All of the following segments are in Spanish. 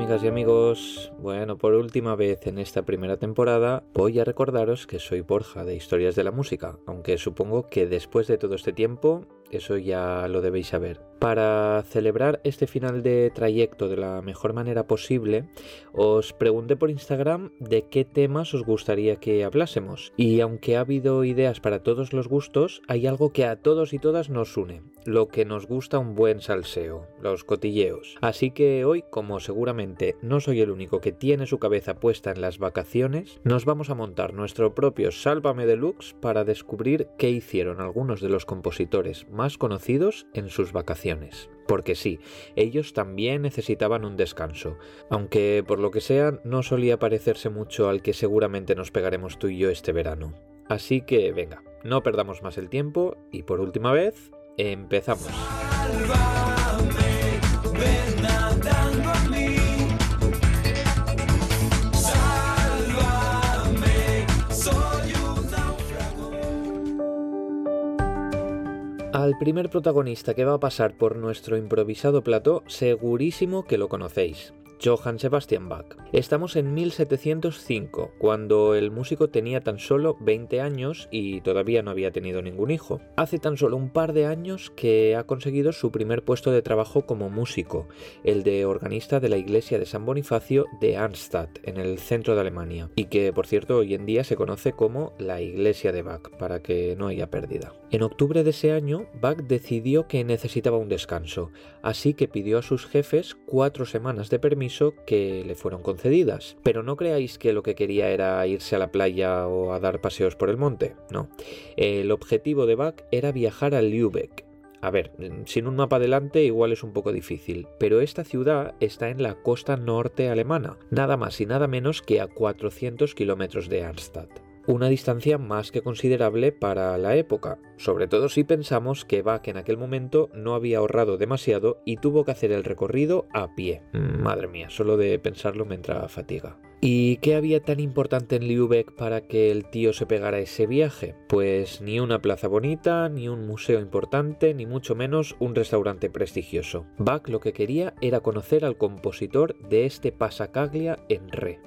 amigas y amigos. Bueno, por última vez en esta primera temporada voy a recordaros que soy Borja de Historias de la Música, aunque supongo que después de todo este tiempo eso ya lo debéis saber. Para celebrar este final de trayecto de la mejor manera posible, os pregunté por Instagram de qué temas os gustaría que hablásemos. Y aunque ha habido ideas para todos los gustos, hay algo que a todos y todas nos une, lo que nos gusta un buen salseo, los cotilleos. Así que hoy, como seguramente no soy el único que tiene su cabeza puesta en las vacaciones, nos vamos a montar nuestro propio Sálvame Deluxe para descubrir qué hicieron algunos de los compositores más conocidos en sus vacaciones porque sí, ellos también necesitaban un descanso, aunque por lo que sea no solía parecerse mucho al que seguramente nos pegaremos tú y yo este verano. Así que venga, no perdamos más el tiempo y por última vez, empezamos. Al primer protagonista que va a pasar por nuestro improvisado plató, segurísimo que lo conocéis. Johann Sebastian Bach. Estamos en 1705, cuando el músico tenía tan solo 20 años y todavía no había tenido ningún hijo. Hace tan solo un par de años que ha conseguido su primer puesto de trabajo como músico, el de organista de la iglesia de San Bonifacio de Arnstadt, en el centro de Alemania, y que por cierto hoy en día se conoce como la iglesia de Bach, para que no haya pérdida. En octubre de ese año, Bach decidió que necesitaba un descanso, así que pidió a sus jefes cuatro semanas de permiso que le fueron concedidas. Pero no creáis que lo que quería era irse a la playa o a dar paseos por el monte, no. El objetivo de Bach era viajar a Lübeck, a ver, sin un mapa delante igual es un poco difícil, pero esta ciudad está en la costa norte alemana, nada más y nada menos que a 400 kilómetros de Arnstadt una distancia más que considerable para la época, sobre todo si pensamos que Bach en aquel momento no había ahorrado demasiado y tuvo que hacer el recorrido a pie. Mm. Madre mía, solo de pensarlo me entra fatiga. ¿Y qué había tan importante en Lübeck para que el tío se pegara ese viaje? Pues ni una plaza bonita, ni un museo importante, ni mucho menos un restaurante prestigioso. Bach lo que quería era conocer al compositor de este pasacaglia en re.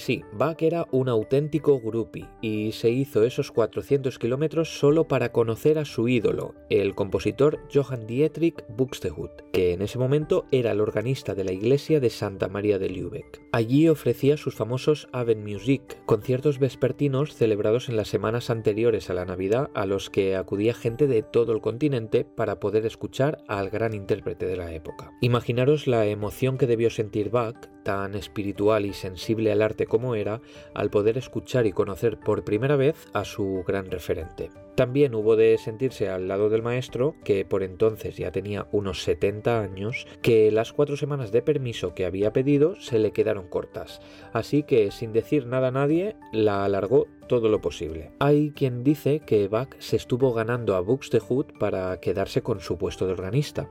Sí, Bach era un auténtico groupie y se hizo esos 400 kilómetros solo para conocer a su ídolo, el compositor Johann Dietrich Buxtehude, que en ese momento era el organista de la iglesia de Santa María de Lübeck. Allí ofrecía sus famosos Abendmusik, conciertos vespertinos celebrados en las semanas anteriores a la Navidad a los que acudía gente de todo el continente para poder escuchar al gran intérprete de la época. Imaginaros la emoción que debió sentir Bach, tan espiritual y sensible al arte como era al poder escuchar y conocer por primera vez a su gran referente. También hubo de sentirse al lado del maestro, que por entonces ya tenía unos 70 años, que las cuatro semanas de permiso que había pedido se le quedaron cortas, así que sin decir nada a nadie la alargó todo lo posible. Hay quien dice que Bach se estuvo ganando a Buxtehude para quedarse con su puesto de organista,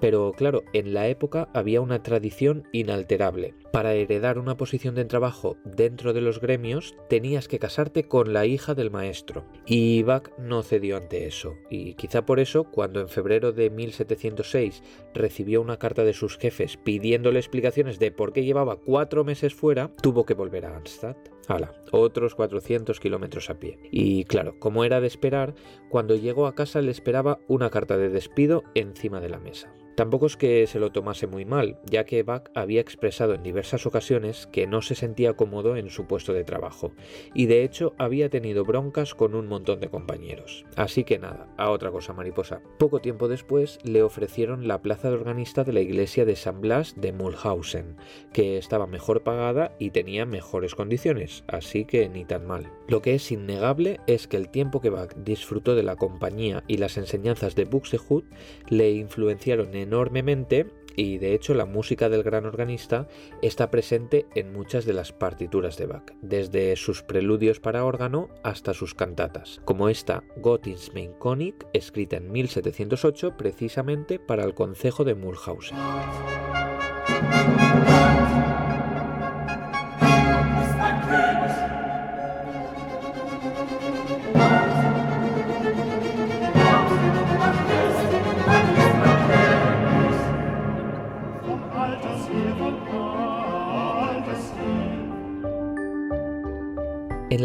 pero claro, en la época había una tradición inalterable. Para heredar una posición de trabajo dentro de los gremios tenías que casarte con la hija del maestro, y Bach no cedió ante eso, y quizá por eso, cuando en febrero de 1706 recibió una carta de sus jefes pidiéndole explicaciones de por qué llevaba cuatro meses fuera, tuvo que volver a Arnstadt. Hala, otros 400 kilómetros a pie. Y claro, como era de esperar, cuando llegó a casa le esperaba una carta de despido encima de la mesa. Tampoco es que se lo tomase muy mal, ya que Bach había expresado en diversas ocasiones que no se sentía cómodo en su puesto de trabajo, y de hecho había tenido broncas con un montón de compañeros. Así que nada, a otra cosa mariposa. Poco tiempo después le ofrecieron la plaza de organista de la iglesia de San Blas de Mulhausen, que estaba mejor pagada y tenía mejores condiciones, así que ni tan mal. Lo que es innegable es que el tiempo que Bach disfrutó de la compañía y las enseñanzas de Buxtehude le influenciaron en enormemente y de hecho la música del gran organista está presente en muchas de las partituras de Bach, desde sus preludios para órgano hasta sus cantatas, como esta Gott ins mein König, escrita en 1708 precisamente para el concejo de Mulhausen.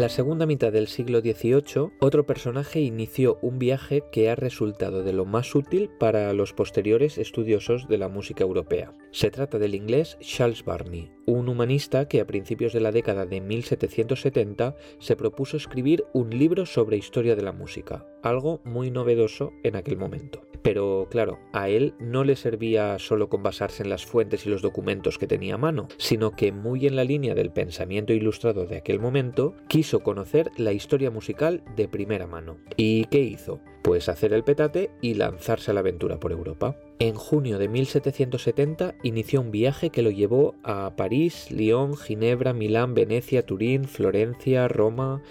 La segunda mitad del siglo XVIII, otro personaje inició un viaje que ha resultado de lo más útil para los posteriores estudiosos de la música europea. Se trata del inglés Charles Barney, un humanista que a principios de la década de 1770 se propuso escribir un libro sobre historia de la música, algo muy novedoso en aquel momento. Pero claro, a él no le servía solo con basarse en las fuentes y los documentos que tenía a mano, sino que muy en la línea del pensamiento ilustrado de aquel momento, quiso conocer la historia musical de primera mano. ¿Y qué hizo? Pues hacer el petate y lanzarse a la aventura por Europa. En junio de 1770 inició un viaje que lo llevó a París, Lyon, Ginebra, Milán, Venecia, Turín, Florencia, Roma,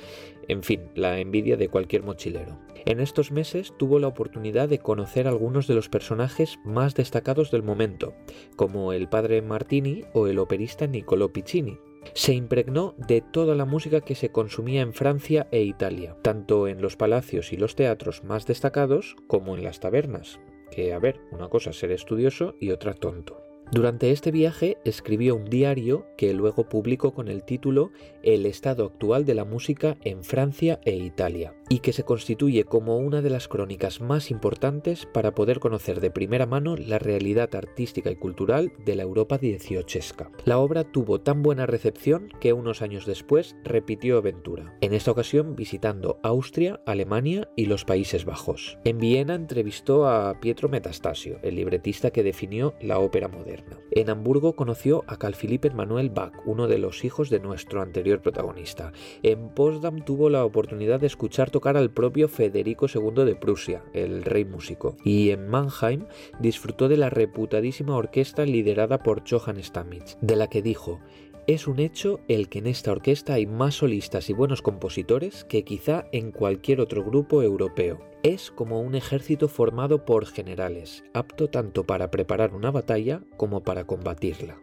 en fin, la envidia de cualquier mochilero. En estos meses tuvo la oportunidad de conocer algunos de los personajes más destacados del momento, como el padre Martini o el operista Niccolò Piccini. Se impregnó de toda la música que se consumía en Francia e Italia, tanto en los palacios y los teatros más destacados como en las tabernas. Que, a ver, una cosa ser estudioso y otra tonto. Durante este viaje escribió un diario que luego publicó con el título El estado actual de la música en Francia e Italia, y que se constituye como una de las crónicas más importantes para poder conocer de primera mano la realidad artística y cultural de la Europa dieciochesca. La obra tuvo tan buena recepción que unos años después repitió aventura, en esta ocasión visitando Austria, Alemania y los Países Bajos. En Viena entrevistó a Pietro Metastasio, el libretista que definió la ópera moderna. En Hamburgo conoció a Carl Philipp Emanuel Bach, uno de los hijos de nuestro anterior protagonista. En Potsdam tuvo la oportunidad de escuchar tocar al propio Federico II de Prusia, el rey músico, y en Mannheim disfrutó de la reputadísima orquesta liderada por Johann Stamitz, de la que dijo es un hecho el que en esta orquesta hay más solistas y buenos compositores que quizá en cualquier otro grupo europeo. Es como un ejército formado por generales, apto tanto para preparar una batalla como para combatirla.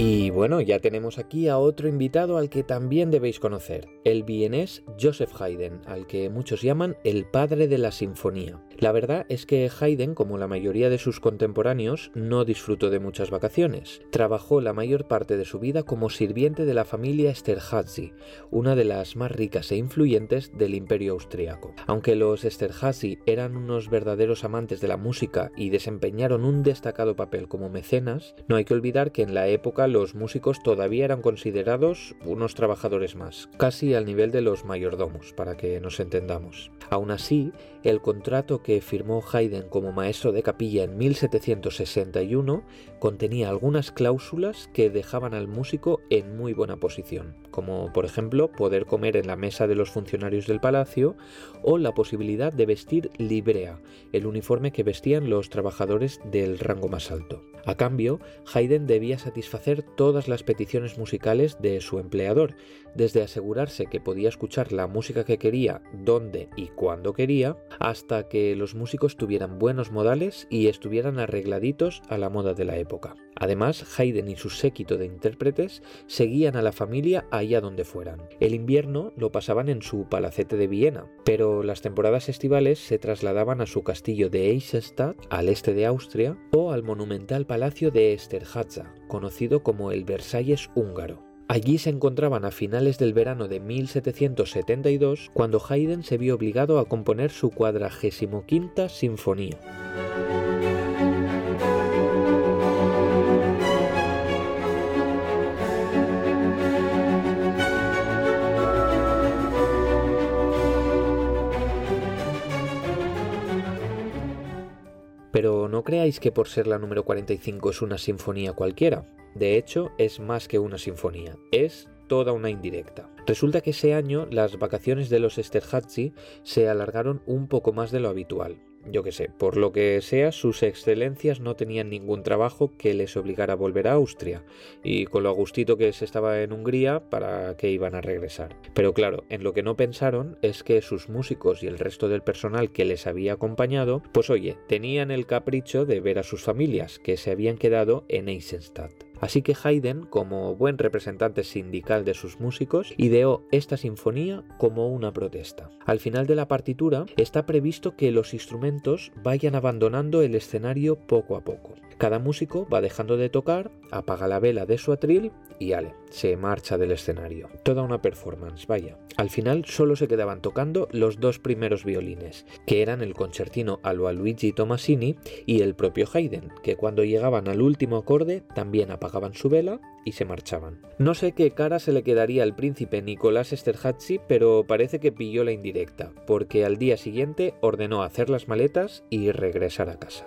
Y bueno, ya tenemos aquí a otro invitado al que también debéis conocer, el vienés Joseph Haydn, al que muchos llaman el padre de la sinfonía. La verdad es que Haydn, como la mayoría de sus contemporáneos, no disfrutó de muchas vacaciones. Trabajó la mayor parte de su vida como sirviente de la familia Esterházy, una de las más ricas e influyentes del imperio austriaco. Aunque los Esterházy eran unos verdaderos amantes de la música y desempeñaron un destacado papel como mecenas, no hay que olvidar que en la época los músicos todavía eran considerados unos trabajadores más, casi al nivel de los mayordomos, para que nos entendamos. Aún así, el contrato que firmó Haydn como maestro de capilla en 1761 contenía algunas cláusulas que dejaban al músico en muy buena posición, como por ejemplo poder comer en la mesa de los funcionarios del palacio o la posibilidad de vestir librea, el uniforme que vestían los trabajadores del rango más alto. A cambio, Haydn debía satisfacer todas las peticiones musicales de su empleador, desde asegurarse que podía escuchar la música que quería, donde y cuando quería, hasta que los músicos tuvieran buenos modales y estuvieran arregladitos a la moda de la época. Además, Haydn y su séquito de intérpretes seguían a la familia allá donde fueran. El invierno lo pasaban en su palacete de Viena, pero las temporadas estivales se trasladaban a su castillo de Eisenstadt, al este de Austria, o al monumental palacio de Esterházy, conocido como el Versalles húngaro. Allí se encontraban a finales del verano de 1772 cuando Haydn se vio obligado a componer su cuadragésimo quinta sinfonía. Creáis que por ser la número 45 es una sinfonía cualquiera. De hecho, es más que una sinfonía, es toda una indirecta. Resulta que ese año las vacaciones de los Esterházy se alargaron un poco más de lo habitual. Yo que sé, por lo que sea, sus excelencias no tenían ningún trabajo que les obligara a volver a Austria, y con lo agustito que se estaba en Hungría, ¿para qué iban a regresar? Pero claro, en lo que no pensaron es que sus músicos y el resto del personal que les había acompañado, pues oye, tenían el capricho de ver a sus familias, que se habían quedado en Eisenstadt. Así que Haydn, como buen representante sindical de sus músicos, ideó esta sinfonía como una protesta. Al final de la partitura está previsto que los instrumentos vayan abandonando el escenario poco a poco. Cada músico va dejando de tocar, apaga la vela de su atril y ale, se marcha del escenario. Toda una performance, vaya. Al final solo se quedaban tocando los dos primeros violines, que eran el concertino a Luigi Tomasini y el propio Haydn, que cuando llegaban al último acorde también apagaban su vela y se marchaban. No sé qué cara se le quedaría al príncipe Nicolás Esterházy, pero parece que pilló la indirecta, porque al día siguiente ordenó hacer las maletas y regresar a casa.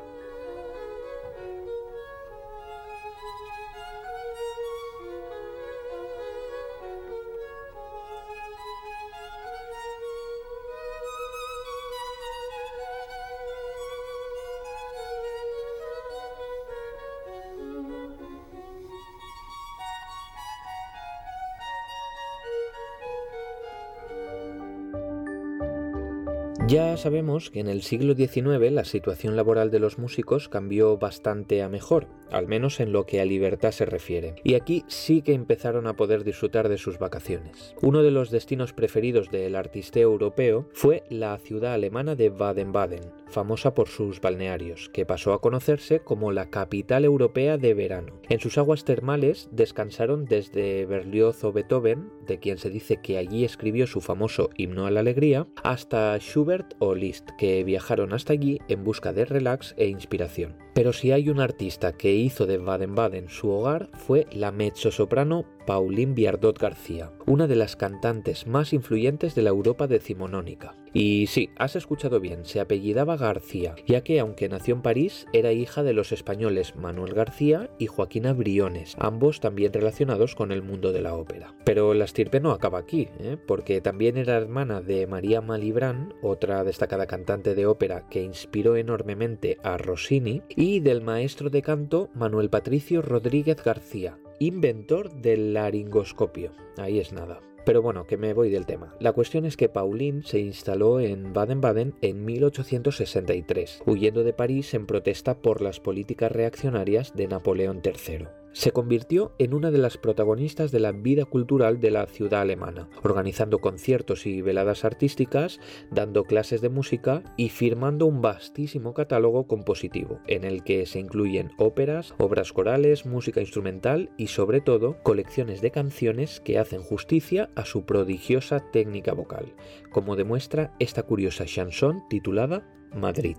Ya sabemos que en el siglo XIX la situación laboral de los músicos cambió bastante a mejor, al menos en lo que a libertad se refiere, y aquí sí que empezaron a poder disfrutar de sus vacaciones. Uno de los destinos preferidos del artisteo europeo fue la ciudad alemana de Baden-Baden, famosa por sus balnearios, que pasó a conocerse como la capital europea de verano. En sus aguas termales descansaron desde Berlioz o Beethoven, de quien se dice que allí escribió su famoso himno a la alegría, hasta Schubert o Liszt, que viajaron hasta allí en busca de relax e inspiración. Pero si hay un artista que hizo de Baden-Baden su hogar fue la mezzosoprano Pauline Biardot García, una de las cantantes más influyentes de la Europa decimonónica. Y sí, has escuchado bien, se apellidaba García, ya que aunque nació en París, era hija de los españoles Manuel García y Joaquina Briones, ambos también relacionados con el mundo de la ópera. Pero la estirpe no acaba aquí, ¿eh? porque también era hermana de María Malibran, otra destacada cantante de ópera que inspiró enormemente a Rossini, y del maestro de canto Manuel Patricio Rodríguez García, inventor del laringoscopio. Ahí es nada. Pero bueno, que me voy del tema. La cuestión es que Pauline se instaló en Baden-Baden en 1863, huyendo de París en protesta por las políticas reaccionarias de Napoleón III se convirtió en una de las protagonistas de la vida cultural de la ciudad alemana, organizando conciertos y veladas artísticas, dando clases de música y firmando un vastísimo catálogo compositivo, en el que se incluyen óperas, obras corales, música instrumental y sobre todo colecciones de canciones que hacen justicia a su prodigiosa técnica vocal, como demuestra esta curiosa chanson titulada Madrid.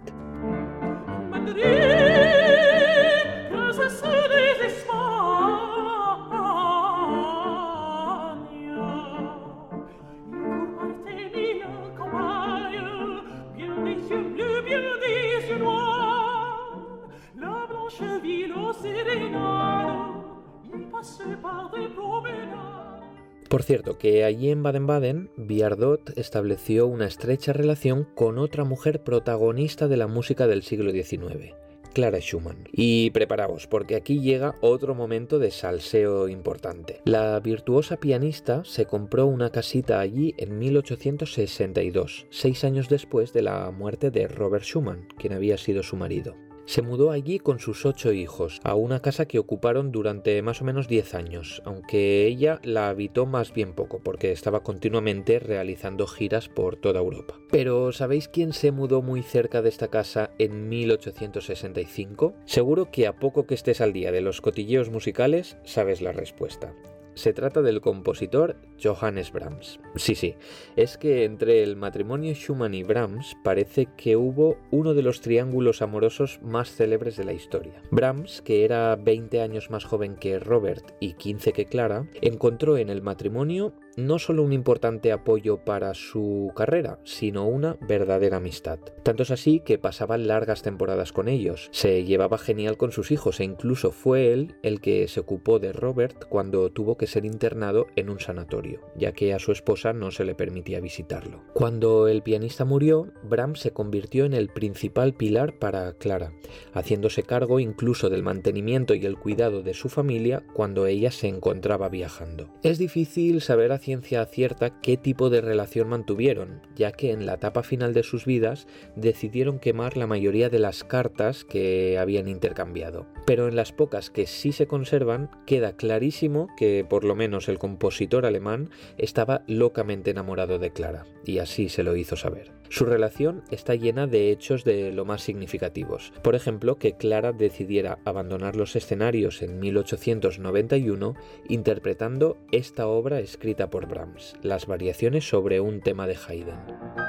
Por cierto, que allí en Baden-Baden, Biardot estableció una estrecha relación con otra mujer protagonista de la música del siglo XIX, Clara Schumann. Y preparaos, porque aquí llega otro momento de salseo importante. La virtuosa pianista se compró una casita allí en 1862, seis años después de la muerte de Robert Schumann, quien había sido su marido. Se mudó allí con sus ocho hijos, a una casa que ocuparon durante más o menos diez años, aunque ella la habitó más bien poco, porque estaba continuamente realizando giras por toda Europa. Pero ¿sabéis quién se mudó muy cerca de esta casa en 1865? Seguro que a poco que estés al día de los cotilleos musicales, sabes la respuesta. Se trata del compositor Johannes Brahms. Sí, sí, es que entre el matrimonio Schumann y Brahms parece que hubo uno de los triángulos amorosos más célebres de la historia. Brahms, que era 20 años más joven que Robert y 15 que Clara, encontró en el matrimonio no solo un importante apoyo para su carrera, sino una verdadera amistad. Tanto es así que pasaba largas temporadas con ellos, se llevaba genial con sus hijos e incluso fue él el que se ocupó de Robert cuando tuvo que ser internado en un sanatorio, ya que a su esposa no se le permitía visitarlo. Cuando el pianista murió, Bram se convirtió en el principal pilar para Clara, haciéndose cargo incluso del mantenimiento y el cuidado de su familia cuando ella se encontraba viajando. Es difícil saber ciencia cierta qué tipo de relación mantuvieron, ya que en la etapa final de sus vidas decidieron quemar la mayoría de las cartas que habían intercambiado. Pero en las pocas que sí se conservan, queda clarísimo que por lo menos el compositor alemán estaba locamente enamorado de Clara, y así se lo hizo saber. Su relación está llena de hechos de lo más significativos. Por ejemplo, que Clara decidiera abandonar los escenarios en 1891 interpretando esta obra escrita por Brahms, las variaciones sobre un tema de Haydn.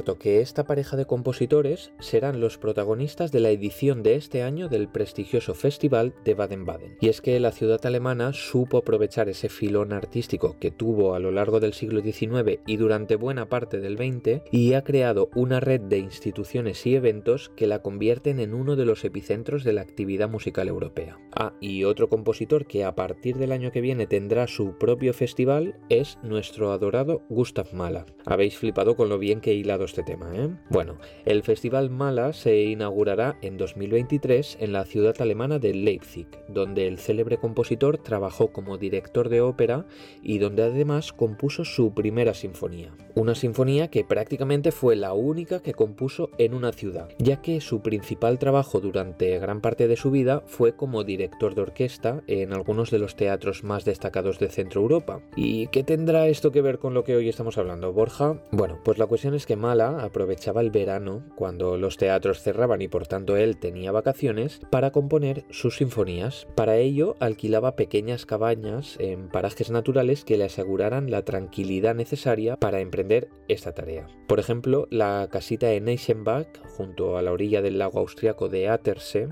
Por cierto, que esta pareja de compositores serán los protagonistas de la edición de este año del prestigioso Festival de Baden-Baden. Y es que la ciudad alemana supo aprovechar ese filón artístico que tuvo a lo largo del siglo XIX y durante buena parte del XX y ha creado una red de instituciones y eventos que la convierten en uno de los epicentros de la actividad musical europea. Ah, y otro compositor que a partir del año que viene tendrá su propio festival es nuestro adorado Gustav Mahler. Habéis flipado con lo bien que hilado este tema. ¿eh? Bueno, el Festival Mala se inaugurará en 2023 en la ciudad alemana de Leipzig, donde el célebre compositor trabajó como director de ópera y donde además compuso su primera sinfonía. Una sinfonía que prácticamente fue la única que compuso en una ciudad, ya que su principal trabajo durante gran parte de su vida fue como director de orquesta en algunos de los teatros más destacados de Centro Europa. ¿Y qué tendrá esto que ver con lo que hoy estamos hablando, Borja? Bueno, pues la cuestión es que Mala aprovechaba el verano, cuando los teatros cerraban y por tanto él tenía vacaciones, para componer sus sinfonías. Para ello alquilaba pequeñas cabañas en parajes naturales que le aseguraran la tranquilidad necesaria para emprender esta tarea. Por ejemplo, la casita de Neichenbach, junto a la orilla del lago austriaco de Attersee,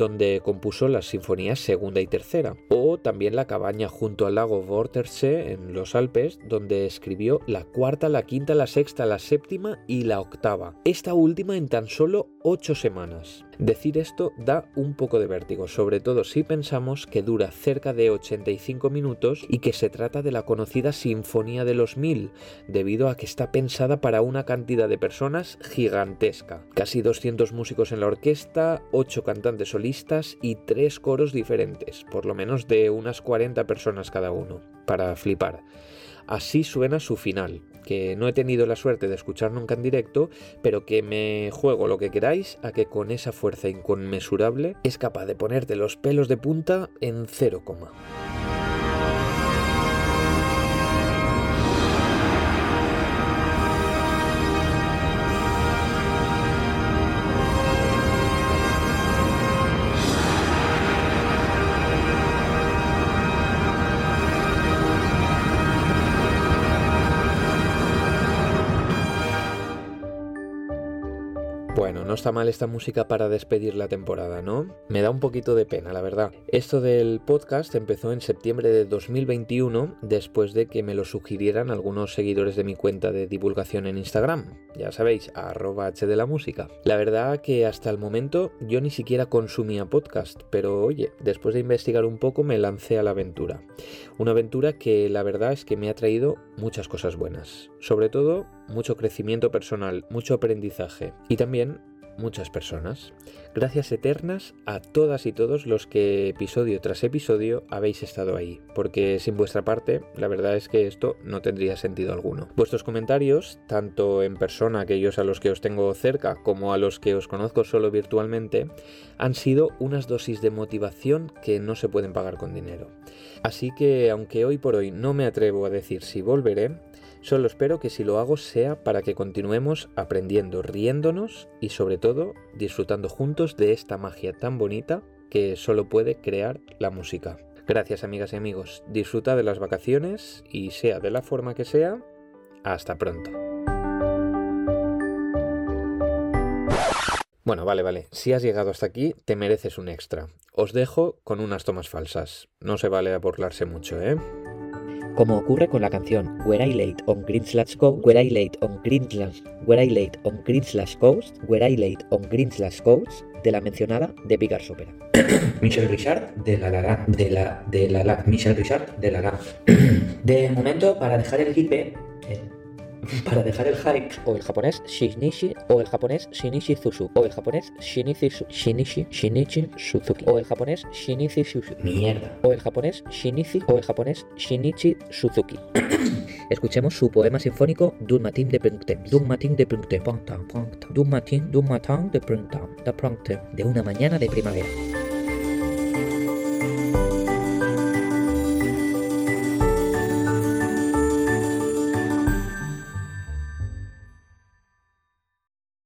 donde compuso las sinfonías segunda y tercera, o también la cabaña junto al lago Wörthersee en los Alpes, donde escribió la cuarta, la quinta, la sexta, la séptima y la octava, esta última en tan solo ocho semanas. Decir esto da un poco de vértigo, sobre todo si pensamos que dura cerca de 85 minutos y que se trata de la conocida Sinfonía de los Mil, debido a que está pensada para una cantidad de personas gigantesca. Casi 200 músicos en la orquesta, 8 cantantes solistas y 3 coros diferentes, por lo menos de unas 40 personas cada uno, para flipar. Así suena su final, que no he tenido la suerte de escuchar nunca en directo, pero que me juego lo que queráis a que con esa fuerza inconmensurable es capaz de ponerte los pelos de punta en cero. No está mal esta música para despedir la temporada, ¿no? Me da un poquito de pena, la verdad. Esto del podcast empezó en septiembre de 2021, después de que me lo sugirieran algunos seguidores de mi cuenta de divulgación en Instagram. Ya sabéis, arroba h de la música. La verdad que hasta el momento yo ni siquiera consumía podcast, pero oye, después de investigar un poco me lancé a la aventura. Una aventura que la verdad es que me ha traído muchas cosas buenas. Sobre todo, mucho crecimiento personal, mucho aprendizaje y también muchas personas. Gracias eternas a todas y todos los que episodio tras episodio habéis estado ahí, porque sin vuestra parte la verdad es que esto no tendría sentido alguno. Vuestros comentarios, tanto en persona, aquellos a los que os tengo cerca, como a los que os conozco solo virtualmente, han sido unas dosis de motivación que no se pueden pagar con dinero. Así que aunque hoy por hoy no me atrevo a decir si volveré, Solo espero que si lo hago sea para que continuemos aprendiendo, riéndonos y sobre todo disfrutando juntos de esta magia tan bonita que solo puede crear la música. Gracias amigas y amigos, disfruta de las vacaciones y sea de la forma que sea, hasta pronto. Bueno, vale, vale. Si has llegado hasta aquí, te mereces un extra. Os dejo con unas tomas falsas. No se vale a burlarse mucho, ¿eh? Como ocurre con la canción Where I Late on Green Coast, Where I Late on Green Where I Late on Green Coast, Where I Late on Green Coast, de la mencionada de Bigars Opera. Michel Richard de la la de la de la la Michel Richard de la la. De momento para dejar el hipe para dejar el hype, o el japonés Shinichi, o el japonés Shinichi Suzu, o el japonés Shinichi, Shinichi, Shinichi Suzuki, o el japonés Shinichi Suzuki. Mierda. O el japonés Shinichi, o el japonés Shinichi Suzuki. Escuchemos su poema sinfónico Dun matin de Prunktem. Dun matin de Prunktem. Dun matin, dun matin de Prunktem. De Prunktem. De una mañana de primavera.